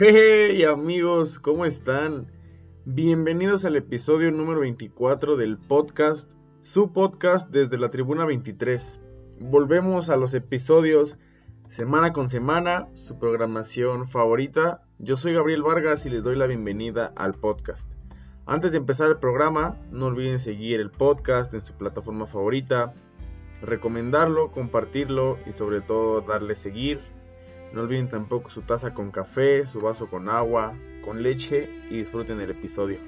Hey amigos, ¿cómo están? Bienvenidos al episodio número 24 del podcast, su podcast desde la Tribuna 23. Volvemos a los episodios semana con semana, su programación favorita. Yo soy Gabriel Vargas y les doy la bienvenida al podcast. Antes de empezar el programa, no olviden seguir el podcast en su plataforma favorita, recomendarlo, compartirlo y sobre todo darle seguir. No olviden tampoco su taza con café, su vaso con agua, con leche y disfruten el episodio.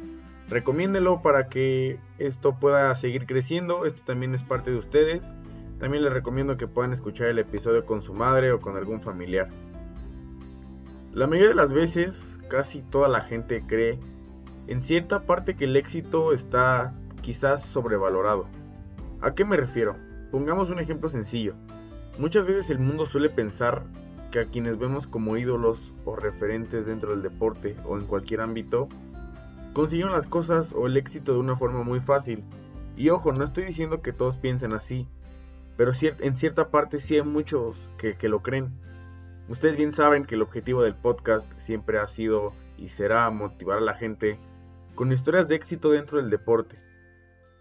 Recomiéndelo para que esto pueda seguir creciendo. Esto también es parte de ustedes. También les recomiendo que puedan escuchar el episodio con su madre o con algún familiar. La mayoría de las veces, casi toda la gente cree en cierta parte que el éxito está quizás sobrevalorado. ¿A qué me refiero? Pongamos un ejemplo sencillo. Muchas veces el mundo suele pensar que a quienes vemos como ídolos o referentes dentro del deporte o en cualquier ámbito, consiguieron las cosas o el éxito de una forma muy fácil. Y ojo, no estoy diciendo que todos piensen así, pero en cierta parte sí hay muchos que, que lo creen. Ustedes bien saben que el objetivo del podcast siempre ha sido y será motivar a la gente con historias de éxito dentro del deporte.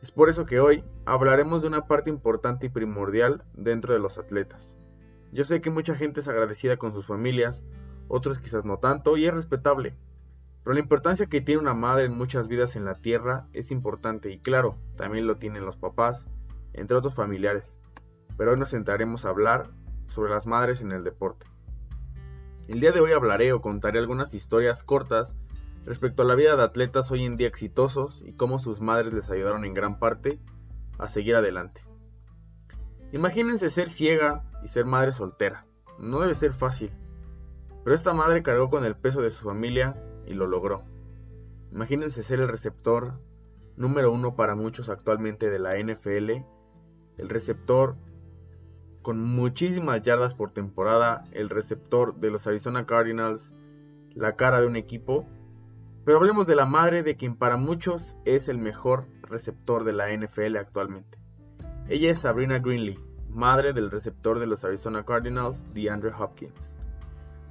Es por eso que hoy hablaremos de una parte importante y primordial dentro de los atletas. Yo sé que mucha gente es agradecida con sus familias, otros quizás no tanto, y es respetable. Pero la importancia que tiene una madre en muchas vidas en la tierra es importante y claro, también lo tienen los papás, entre otros familiares. Pero hoy nos sentaremos a hablar sobre las madres en el deporte. El día de hoy hablaré o contaré algunas historias cortas respecto a la vida de atletas hoy en día exitosos y cómo sus madres les ayudaron en gran parte a seguir adelante. Imagínense ser ciega y ser madre soltera. No debe ser fácil. Pero esta madre cargó con el peso de su familia y lo logró. Imagínense ser el receptor número uno para muchos actualmente de la NFL, el receptor con muchísimas yardas por temporada, el receptor de los Arizona Cardinals, la cara de un equipo pero hablemos de la madre de quien para muchos es el mejor receptor de la NFL actualmente. Ella es Sabrina Greenlee, madre del receptor de los Arizona Cardinals, DeAndre Hopkins.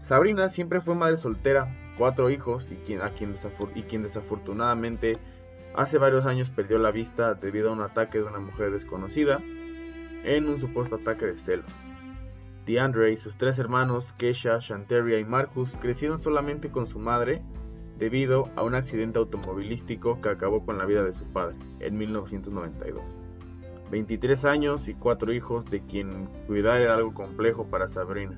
Sabrina siempre fue madre soltera, cuatro hijos y quien, desafortunadamente hace varios años perdió la vista debido a un ataque de una mujer desconocida en un supuesto ataque de celos. DeAndre y sus tres hermanos, Kesha, Shanteria y Marcus, crecieron solamente con su madre debido a un accidente automovilístico que acabó con la vida de su padre en 1992. 23 años y 4 hijos de quien cuidar era algo complejo para Sabrina.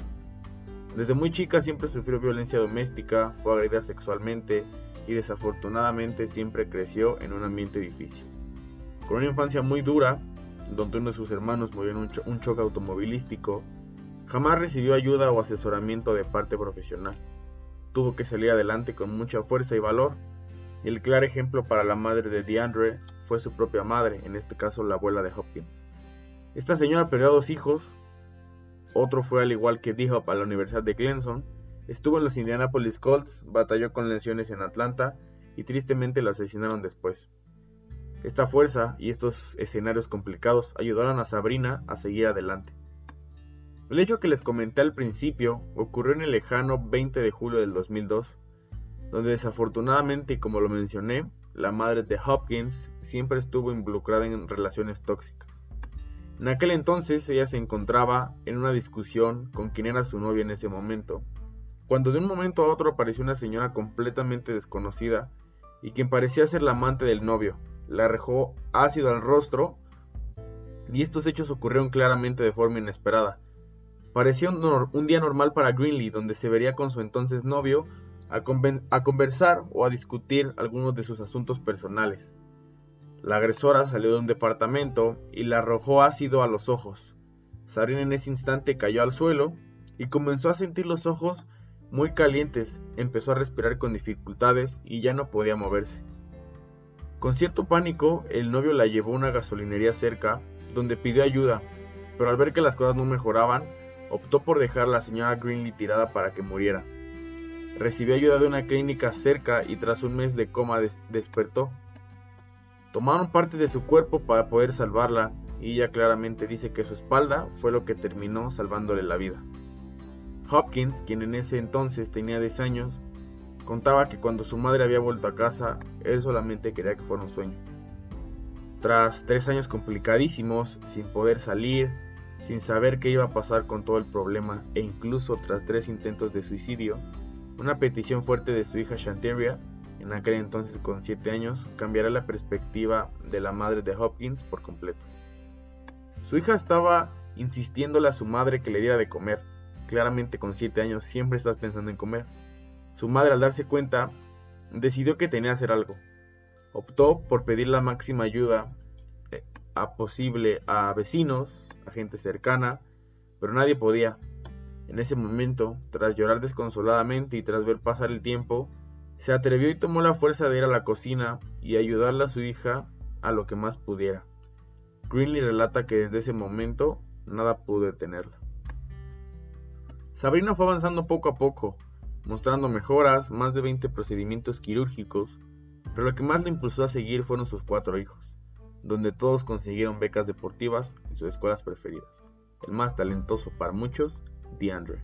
Desde muy chica siempre sufrió violencia doméstica, fue agredida sexualmente y desafortunadamente siempre creció en un ambiente difícil. Con una infancia muy dura, donde uno de sus hermanos murió en un, un choque automovilístico, jamás recibió ayuda o asesoramiento de parte profesional tuvo que salir adelante con mucha fuerza y valor. Y el claro ejemplo para la madre de DeAndre fue su propia madre, en este caso la abuela de Hopkins. Esta señora perdió dos hijos, otro fue al igual que D-Hop a la Universidad de Clemson, estuvo en los Indianapolis Colts, batalló con lesiones en Atlanta y tristemente lo asesinaron después. Esta fuerza y estos escenarios complicados ayudaron a Sabrina a seguir adelante. El hecho que les comenté al principio ocurrió en el lejano 20 de julio del 2002, donde desafortunadamente, como lo mencioné, la madre de Hopkins siempre estuvo involucrada en relaciones tóxicas. En aquel entonces ella se encontraba en una discusión con quien era su novia en ese momento, cuando de un momento a otro apareció una señora completamente desconocida y quien parecía ser la amante del novio, le arrojó ácido al rostro y estos hechos ocurrieron claramente de forma inesperada, Parecía un, día normal para Greenlee, donde se vería con su entonces novio a, conversar o a discutir algunos de sus asuntos personales. La agresora salió de un departamento y le arrojó ácido a los ojos. Sabrina en ese instante cayó al suelo y comenzó a sentir los ojos muy calientes, empezó a respirar con dificultades y ya no podía moverse. Con cierto pánico, el novio la llevó a una gasolinería cerca, donde pidió ayuda, pero al ver que las cosas no mejoraban, optó por dejar a la señora Greenlee tirada para que muriera. Recibió ayuda de una clínica cerca y tras un mes de coma despertó. Tomaron parte de su cuerpo para poder salvarla y ella claramente dice que su espalda fue lo que terminó salvándole la vida. Hopkins, quien en ese entonces tenía 10 años, Contaba que cuando su madre había vuelto a casa, él solamente quería que fuera un sueño. Tras tres años complicadísimos, sin poder salir, sin saber qué iba a pasar con todo el problema e incluso tras tres intentos de suicidio, una petición fuerte de su hija Shanteria, en aquel entonces con 7 años, cambiará la perspectiva de la madre de Hopkins por completo. Su hija estaba insistiéndole a su madre que le diera de comer. Claramente con 7 años siempre estás pensando en comer. Su madre al darse cuenta decidió que tenía que hacer algo. Optó por pedir la máxima ayuda eh, posible a vecinos, a gente cercana, pero nadie podía. En ese momento, tras llorar desconsoladamente y tras ver pasar el tiempo, se atrevió y tomó la fuerza de ir a la cocina y ayudarle a su hija a lo que más pudiera. Greenlee relata que desde ese momento nada pudo detenerla. Sabrina fue avanzando poco a poco, mostrando mejoras, más de 20 procedimientos quirúrgicos, pero lo que más le impulsó a seguir fueron sus cuatro hijos, donde todos consiguieron becas deportivas en sus escuelas preferidas. El más talentoso para muchos DeAndre.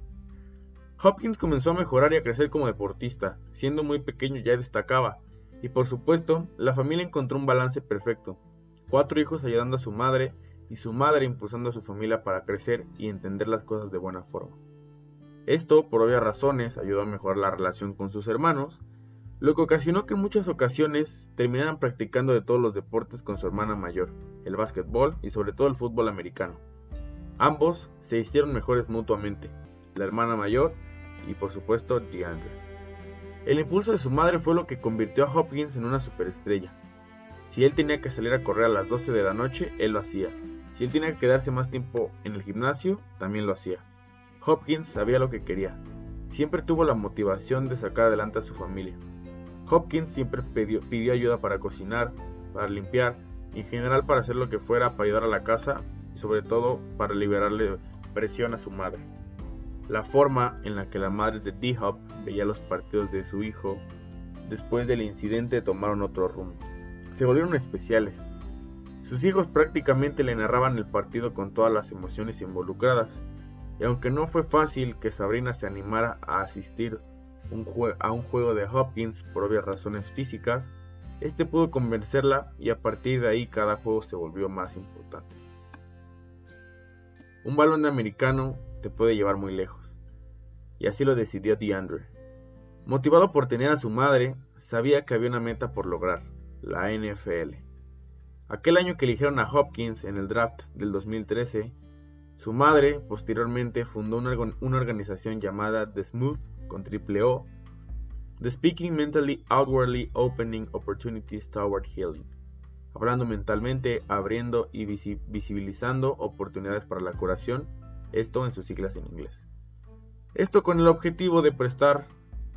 Hopkins comenzó a mejorar y a crecer como deportista, siendo muy pequeño ya destacaba, y por supuesto, la familia encontró un balance perfecto. Cuatro hijos ayudando a su madre y su madre impulsando a su familia para crecer y entender las cosas de buena forma. Esto, por obvias razones, ayudó a mejorar la relación con sus hermanos, lo que ocasionó que en muchas ocasiones terminaran practicando de todos los deportes con su hermana mayor, el básquetbol y sobre todo el fútbol americano. Ambos se hicieron mejores mutuamente, la hermana mayor y por supuesto DeAndre. El impulso de su madre fue lo que convirtió a Hopkins en una superestrella. Si él tenía que salir a correr a las 12 de la noche, él lo hacía. Si él tenía que quedarse más tiempo en el gimnasio, también lo hacía. Hopkins sabía lo que quería. Siempre tuvo la motivación de sacar adelante a su familia. Hopkins siempre pidió, pidió ayuda para cocinar, para limpiar, en general para hacer lo que fuera para ayudar a la casa sobre todo para liberarle presión a su madre. La forma en la que la madre de D-Hop veía los partidos de su hijo después del incidente tomaron otro rumbo. Se volvieron especiales. Sus hijos prácticamente le narraban el partido con todas las emociones involucradas. Y aunque no fue fácil que Sabrina se animara a asistir a un juego de Hopkins por obvias razones físicas, este pudo convencerla y a partir de ahí cada juego se volvió más importante. Un balón de americano te puede llevar muy lejos. Y así lo decidió DeAndre. Motivado por tener a su madre, sabía que había una meta por lograr, la NFL. Aquel año que eligieron a Hopkins en el draft del 2013, su madre posteriormente fundó una, organización llamada The Smooth con triple O, The Speaking Mentally Outwardly Opening Opportunities Toward Healing hablando mentalmente, abriendo y visibilizando oportunidades para la curación, esto en sus siglas en inglés. Esto con el objetivo de prestar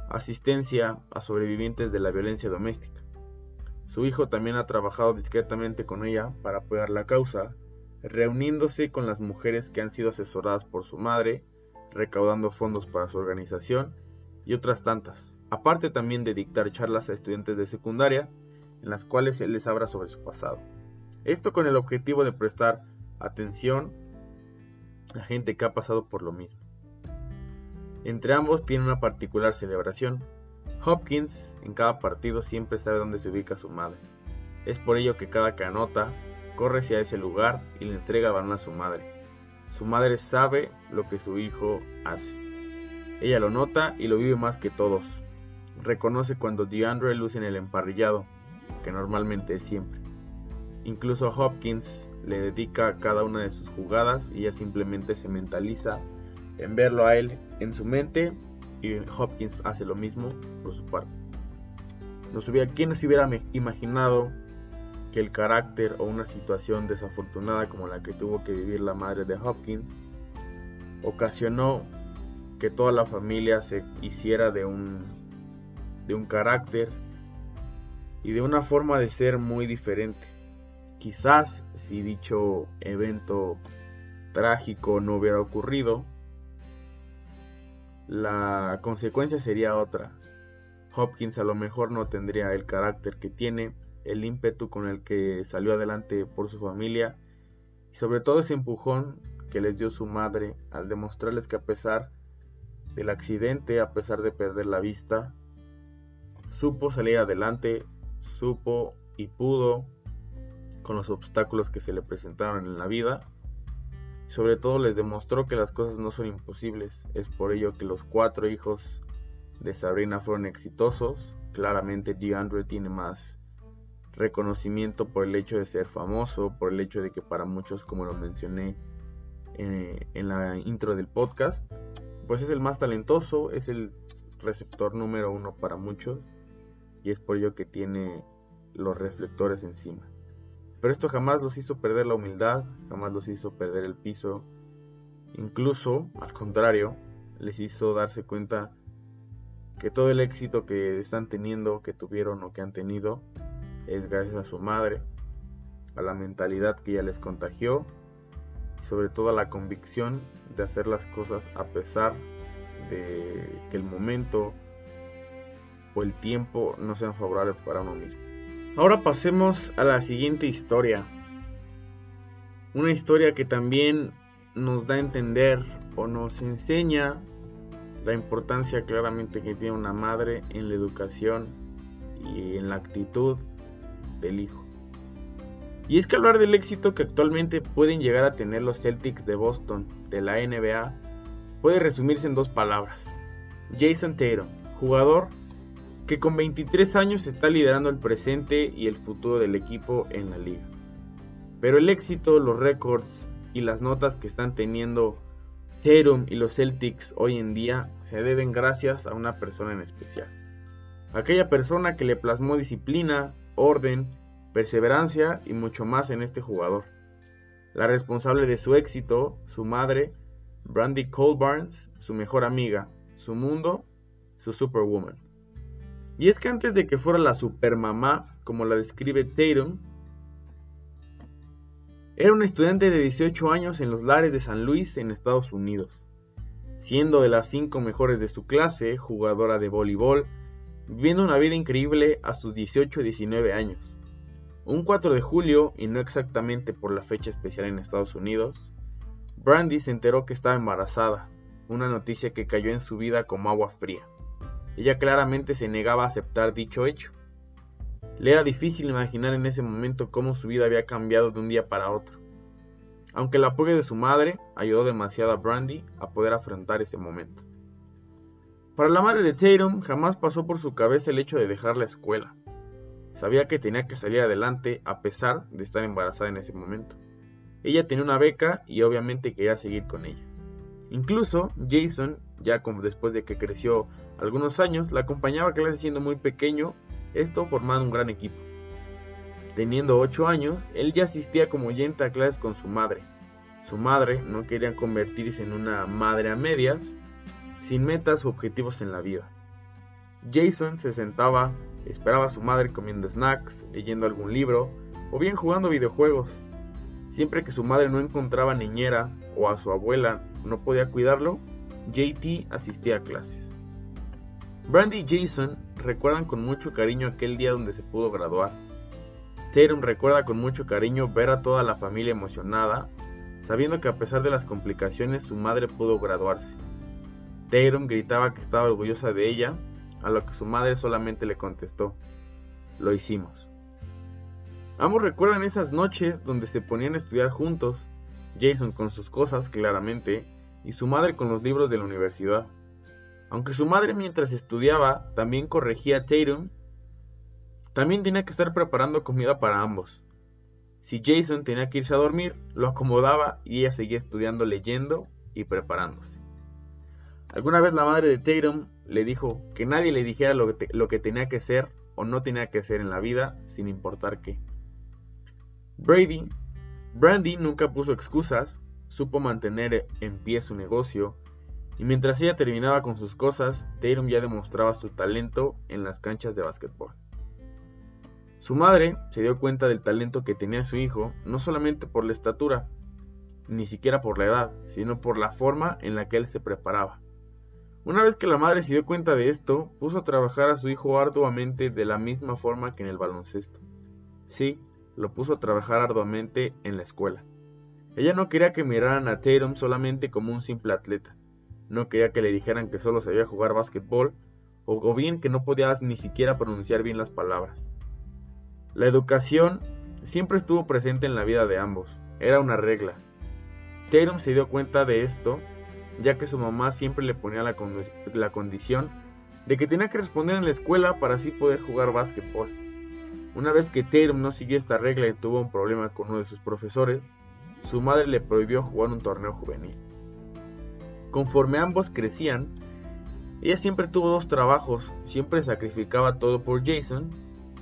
asistencia a sobrevivientes de la violencia doméstica. Su hijo también ha trabajado discretamente con ella para apoyar la causa, reuniéndose con las mujeres que han sido asesoradas por su madre, recaudando fondos para su organización y otras tantas, aparte también de dictar charlas a estudiantes de secundaria en las cuales él les habla sobre su pasado. Esto con el objetivo de prestar atención a gente que ha pasado por lo mismo. Entre ambos tiene una particular celebración. Hopkins en cada partido siempre sabe dónde se ubica su madre. Es por ello que cada que anota, corre hacia ese lugar y le entrega el balón a su madre. Su madre sabe lo que su hijo hace. Ella lo nota y lo vive más que todos. Reconoce cuando DeAndre luce en el emparrillado, que normalmente es siempre. Incluso Hopkins le dedica cada una de sus jugadas y ella simplemente se mentaliza en verlo a él en su mente y Hopkins hace lo mismo por su parte. No hubiera, ¿Quién se hubiera imaginado que el carácter o una situación desafortunada como la que tuvo que vivir la madre de Hopkins ocasionó que toda la familia se hiciera de un, de un carácter y de una forma de ser muy diferente. Quizás si dicho evento trágico no hubiera ocurrido, la consecuencia sería otra. Hopkins a lo mejor no tendría el carácter que tiene, el ímpetu con el que salió adelante por su familia y sobre todo ese empujón que les dio su madre al demostrarles que a pesar del accidente, a pesar de perder la vista, supo salir adelante, supo y pudo con los obstáculos que se le presentaron en la vida. Sobre todo les demostró que las cosas no son imposibles. Es por ello que los cuatro hijos de Sabrina fueron exitosos. Claramente DeAndre tiene más reconocimiento por el hecho de ser famoso, por el hecho de que para muchos, como lo mencioné en, en la intro del podcast, pues es el más talentoso, es el receptor número uno para muchos y es por ello que tiene los reflectores encima. Pero esto jamás los hizo perder la humildad, jamás los hizo perder el piso, incluso, al contrario, les hizo darse cuenta que todo el éxito que están teniendo, que tuvieron o que han tenido, es gracias a su madre, a la mentalidad que ella les contagió y sobre todo a la convicción de hacer las cosas a pesar de que el momento el tiempo no sean favorables para uno mismo. Ahora pasemos a la siguiente historia. Una historia que también nos da a entender o nos enseña la importancia claramente que tiene una madre en la educación y en la actitud del hijo. Y es que hablar del éxito que actualmente pueden llegar a tener los Celtics de Boston de la NBA puede resumirse en dos palabras. Jason Tatum, jugador que con 23 años está liderando el presente y el futuro del equipo en la liga. Pero el éxito, los récords y las notas que están teniendo Tatum y los Celtics hoy en día se deben gracias a una persona en especial. Aquella persona que le plasmó disciplina, orden, perseverancia y mucho más en este jugador. La responsable de su éxito, su madre, Brandy Cole Barnes, su mejor amiga, su mundo, su superwoman. Y es que antes de que fuera la supermamá, como la describe Tatum, era una estudiante de 18 años en los lares de San Luis, en Estados Unidos. Siendo de las 5 mejores de su clase, jugadora de voleibol, viviendo una vida increíble a sus 18-19 años. Un 4 de julio, y no exactamente por la fecha especial en Estados Unidos, Brandy se enteró que estaba embarazada, una noticia que cayó en su vida como agua fría. Ella claramente se negaba a aceptar dicho hecho. Le era difícil imaginar en ese momento cómo su vida había cambiado de un día para otro. Aunque el apoyo de su madre ayudó demasiado a Brandy a poder afrontar ese momento. Para la madre de Tatum jamás pasó por su cabeza el hecho de dejar la escuela. Sabía que tenía que salir adelante a pesar de estar embarazada en ese momento. Ella tenía una beca y obviamente quería seguir con ella. Incluso Jason, ya como después de que creció algunos años, la acompañaba a clase siendo muy pequeño, esto formando un gran equipo. Teniendo 8 años, él ya asistía como oyente a clases con su madre. Su madre no quería convertirse en una madre a medias, sin metas u objetivos en la vida. Jason se sentaba, esperaba a su madre comiendo snacks, leyendo algún libro o bien jugando videojuegos. Siempre que su madre no encontraba niñera o a su abuela no podía cuidarlo, JT asistía a clases. Brandy y Jason recuerdan con mucho cariño aquel día donde se pudo graduar. Tatum recuerda con mucho cariño ver a toda la familia emocionada, sabiendo que a pesar de las complicaciones su madre pudo graduarse. Tatum gritaba que estaba orgullosa de ella, a lo que su madre solamente le contestó, lo hicimos. Ambos recuerdan esas noches donde se ponían a estudiar juntos, Jason con sus cosas claramente, y su madre con los libros de la universidad. Aunque su madre mientras estudiaba también corregía a Tatum, también tenía que estar preparando comida para ambos. Si Jason tenía que irse a dormir, lo acomodaba y ella seguía estudiando, leyendo y preparándose. Alguna vez la madre de Tatum le dijo que nadie le dijera lo que, tenía que ser o no tenía que ser en la vida, sin importar qué. Brady, Brandy nunca puso excusas, supo mantener en pie su negocio, y mientras ella terminaba con sus cosas, Tatum ya demostraba su talento en las canchas de básquetbol. Su madre se dio cuenta del talento que tenía su hijo, no solamente por la estatura, ni siquiera por la edad, sino por la forma en la que él se preparaba. Una vez que la madre se dio cuenta de esto, puso a trabajar a su hijo arduamente de la misma forma que en el baloncesto. Sí, lo puso a trabajar arduamente en la escuela. Ella no quería que miraran a Tatum solamente como un simple atleta. No quería que le dijeran que solo sabía jugar básquetbol o, bien que no podías ni siquiera pronunciar bien las palabras. La educación siempre estuvo presente en la vida de ambos, era una regla. Tatum se dio cuenta de esto, ya que su mamá siempre le ponía la, la condición de que tenía que responder en la escuela para así poder jugar básquetbol. Una vez que Tatum no siguió esta regla y tuvo un problema con uno de sus profesores, su madre le prohibió jugar un torneo juvenil. Conforme ambos crecían, ella siempre tuvo dos trabajos, siempre sacrificaba todo por Jason,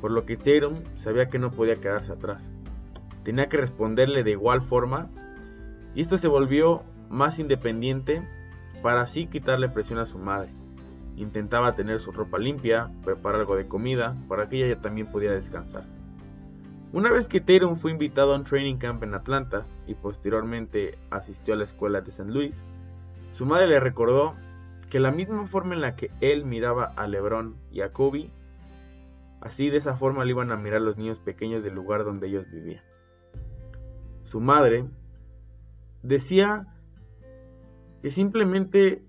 por lo que Tatum sabía que no podía quedarse atrás. Tenía que responderle de igual forma, y esto se volvió más independiente para así quitarle presión a su madre. Intentaba tener su ropa limpia, preparar algo de comida, para que ella también pudiera descansar. Una vez que Tatum fue invitado a un training camp en Atlanta y posteriormente asistió a la escuela de St. Louis, su madre le recordó que la misma forma en la que él miraba a Lebron y a Kobe, así de esa forma le iban a mirar los niños pequeños del lugar donde ellos vivían. Su madre decía que simplemente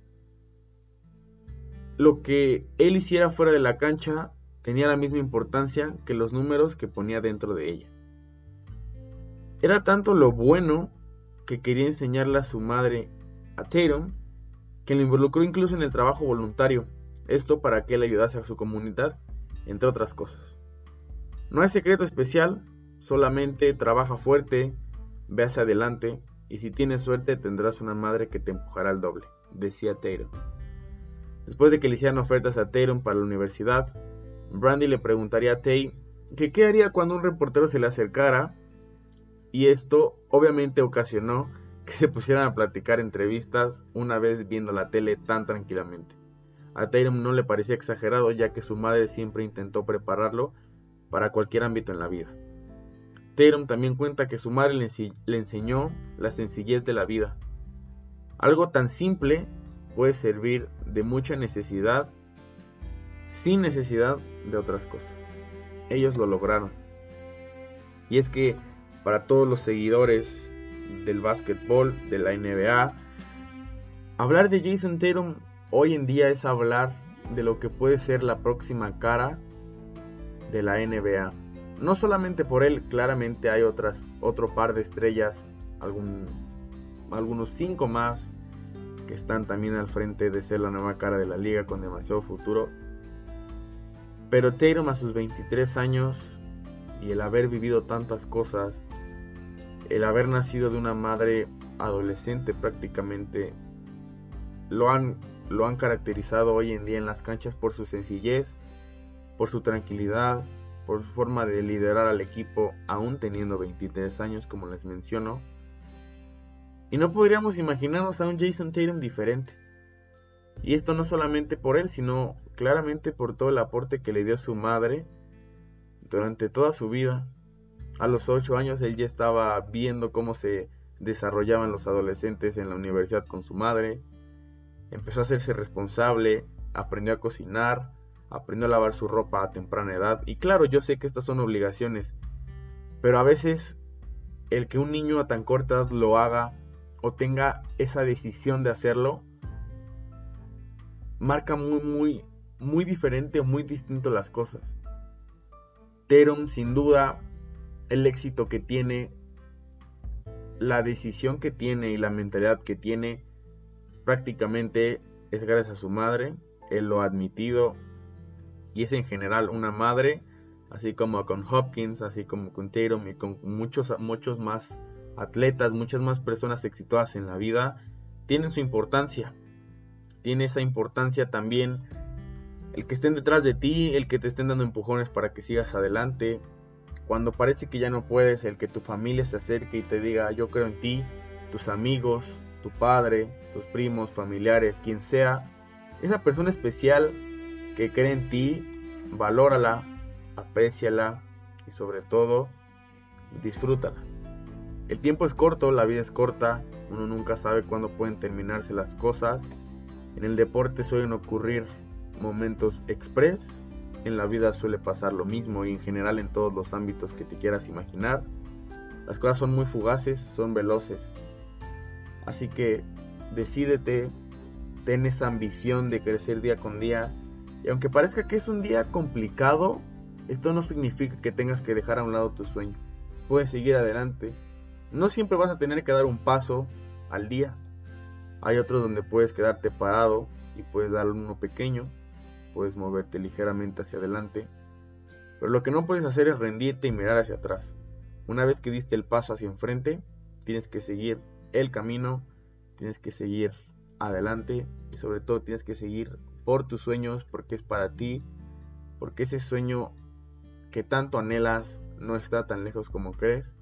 lo que él hiciera fuera de la cancha tenía la misma importancia que los números que ponía dentro de ella. Era tanto lo bueno que quería enseñarle a su madre a Tatum que lo involucró incluso en el trabajo voluntario, esto para que él ayudase a su comunidad, entre otras cosas. No hay secreto especial, solamente trabaja fuerte, ve hacia adelante y si tienes suerte tendrás una madre que te empujará al doble, decía Tatum. Después de que le hicieran ofertas a Tatum para la universidad, Brandy le preguntaría a Tay que qué haría cuando un reportero se le acercara y esto obviamente ocasionó que se pusieran a platicar entrevistas una vez viendo la tele tan tranquilamente. A Tatum no le parecía exagerado ya que su madre siempre intentó prepararlo para cualquier ámbito en la vida. Tatum también cuenta que su madre le, le enseñó la sencillez de la vida. Algo tan simple puede servir de mucha necesidad sin necesidad de otras cosas. Ellos lo lograron. Y es que para todos los seguidores del básquetbol, de la NBA. Hablar de Jason Tatum hoy en día es hablar de lo que puede ser la próxima cara de la NBA. No solamente por él, claramente hay otras, otro par de estrellas, algunos cinco más que están también al frente de ser la nueva cara de la liga con demasiado futuro. Pero Tatum a sus 23 años y el haber vivido tantas cosas el haber nacido de una madre adolescente prácticamente lo han, lo han caracterizado hoy en día en las canchas por su sencillez, por su tranquilidad, por su forma de liderar al equipo aún teniendo 23 años como les menciono. Y no podríamos imaginarnos a un Jason Tatum diferente. Y esto no solamente por él, sino claramente por todo el aporte que le dio su madre durante toda su vida. A los 8 años él ya estaba viendo cómo se desarrollaban los adolescentes en la universidad con su madre. Empezó a hacerse responsable, aprendió a cocinar, aprendió a lavar su ropa a temprana edad. Y claro, yo sé que estas son obligaciones, pero a veces el que un niño a tan corta edad lo haga o tenga esa decisión de hacerlo, marca muy, muy, muy diferente o muy distinto las cosas. Terum sin duda el éxito que tiene, la decisión que tiene y la mentalidad que tiene, prácticamente es gracias a su madre. Él lo ha admitido y es en general una madre, así como con Hopkins, así como con Tatum y con muchos, muchos más atletas, muchas más personas exitosas en la vida, tienen su importancia. Tiene esa importancia también el que estén detrás de ti, el que te estén dando empujones para que sigas adelante, cuando parece que ya no puedes, el que tu familia se acerque y te diga yo creo en ti, tus amigos, tu padre, tus primos, familiares, quien sea, esa persona especial que cree en ti, valórala, apréciala y sobre todo disfrútala. El tiempo es corto, la vida es corta, uno nunca sabe cuándo pueden terminarse las cosas. En el deporte suelen ocurrir momentos express en la vida suele pasar lo mismo y en general en todos los ámbitos que te quieras imaginar. Las cosas son muy fugaces, son veloces. Así que decídete, ten esa ambición de crecer día con día Y aunque parezca que es un día complicado, esto no significa que tengas que dejar a un lado tu sueño. Puedes seguir adelante. No siempre vas a tener que dar un paso al día. Hay otros donde puedes quedarte parado y puedes dar uno pequeño. Puedes moverte ligeramente hacia adelante. Pero lo que no puedes hacer es rendirte y mirar hacia atrás. Una vez que diste el paso hacia enfrente, tienes que seguir el camino, tienes que seguir adelante y sobre todo tienes que seguir por tus sueños porque es para ti, porque ese sueño que tanto anhelas no está tan lejos como crees,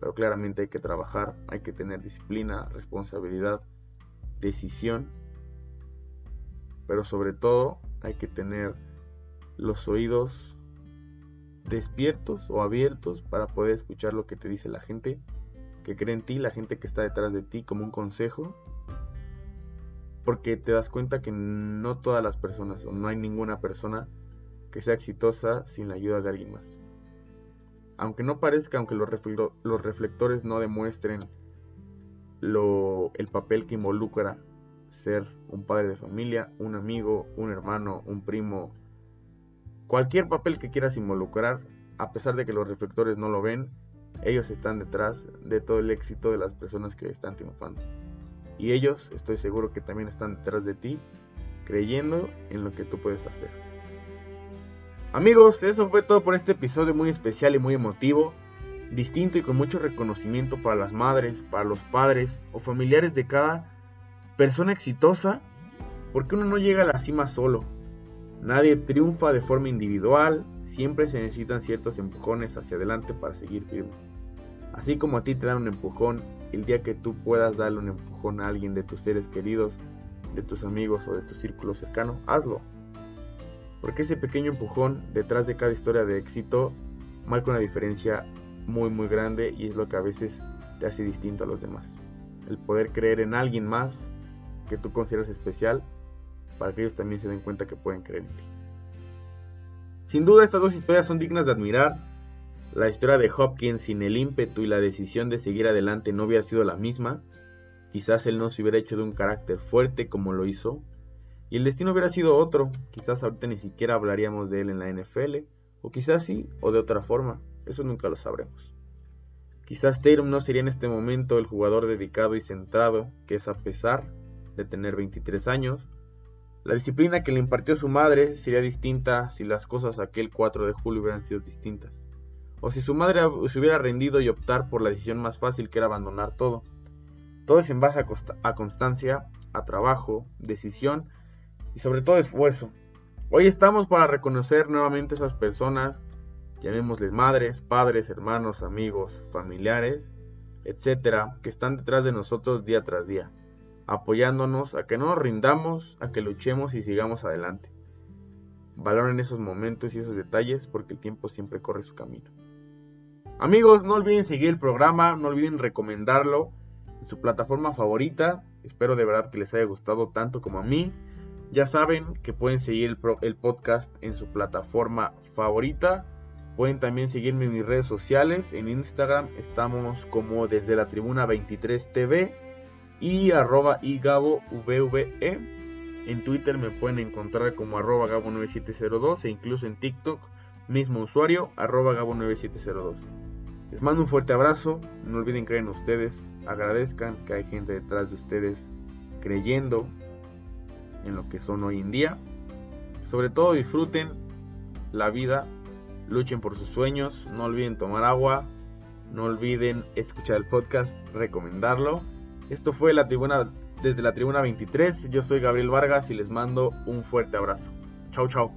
pero claramente hay que trabajar, hay que tener disciplina, responsabilidad, decisión, pero sobre todo hay que tener los oídos despiertos o abiertos para poder escuchar lo que te dice la gente que cree en ti, la gente que está detrás de ti como un consejo porque te das cuenta que no todas las personas o no hay ninguna persona que sea exitosa sin la ayuda de alguien más. Aunque no parezca, aunque los, reflectores no demuestren lo, el papel que involucra ser un padre de familia, un amigo, un hermano, un primo, cualquier papel que quieras involucrar, a pesar de que los reflectores no lo ven, ellos están detrás de todo el éxito de las personas que están triunfando. Y ellos, estoy seguro que también están detrás de ti, creyendo en lo que tú puedes hacer. Amigos, eso fue todo por este episodio muy especial y muy emotivo, distinto y con mucho reconocimiento para las madres, para los padres o familiares de cada persona exitosa, porque uno no llega a la cima solo. Nadie triunfa de forma individual, siempre se necesitan ciertos empujones hacia adelante para seguir firme. Así como a ti te dan un empujón, el día que tú puedas darle un empujón a alguien de tus seres queridos, de tus amigos o de tu círculo cercano, hazlo. Porque ese pequeño empujón detrás de cada historia de éxito marca una diferencia muy muy grande y es lo que a veces te hace distinto a los demás. El poder creer en alguien más que tú consideras especial para que ellos también se den cuenta que pueden creer en ti. Sin duda estas dos historias son dignas de admirar la historia de Hopkins sin el ímpetu y la decisión de seguir adelante no hubiera sido la misma. Quizás él no se hubiera hecho de un carácter fuerte como lo hizo. Y el destino hubiera sido otro. Quizás ahorita ni siquiera hablaríamos de él en la NFL. O quizás sí, o de otra forma. Eso nunca lo sabremos. Quizás Tatum no sería en este momento el jugador dedicado y centrado que es a pesar de tener 23 años. La disciplina que le impartió su madre sería distinta si las cosas aquel 4 de julio hubieran sido distintas o si su madre se hubiera rendido y optar por la decisión más fácil que era abandonar todo. Todo es en base a, constancia, a trabajo, decisión y sobre todo esfuerzo. Hoy estamos para reconocer nuevamente a esas personas, llamémosles madres, padres, hermanos, amigos, familiares, etcétera, que están detrás de nosotros día tras día, apoyándonos a que no nos rindamos, a que luchemos y sigamos adelante. Valoren esos momentos y esos detalles porque el tiempo siempre corre su camino. Amigos, no olviden seguir el programa, no olviden recomendarlo en su plataforma favorita. Espero de verdad que les haya gustado tanto como a mí. Ya saben que pueden seguir el, podcast en su plataforma favorita. Pueden también seguirme en mis redes sociales. En Instagram estamos como desde la tribuna 23 TV y arroba igabo En Twitter me pueden encontrar como arroba gabo9702 e incluso en TikTok mismo usuario arroba gabo9702. Les mando un fuerte abrazo, no olviden creer en ustedes, agradezcan que hay gente detrás de ustedes creyendo en lo que son hoy en día. Sobre todo disfruten la vida, luchen por sus sueños, no olviden tomar agua, no olviden escuchar el podcast, recomendarlo. Esto fue la tribuna desde la tribuna 23. Yo soy Gabriel Vargas y les mando un fuerte abrazo. Chau chau.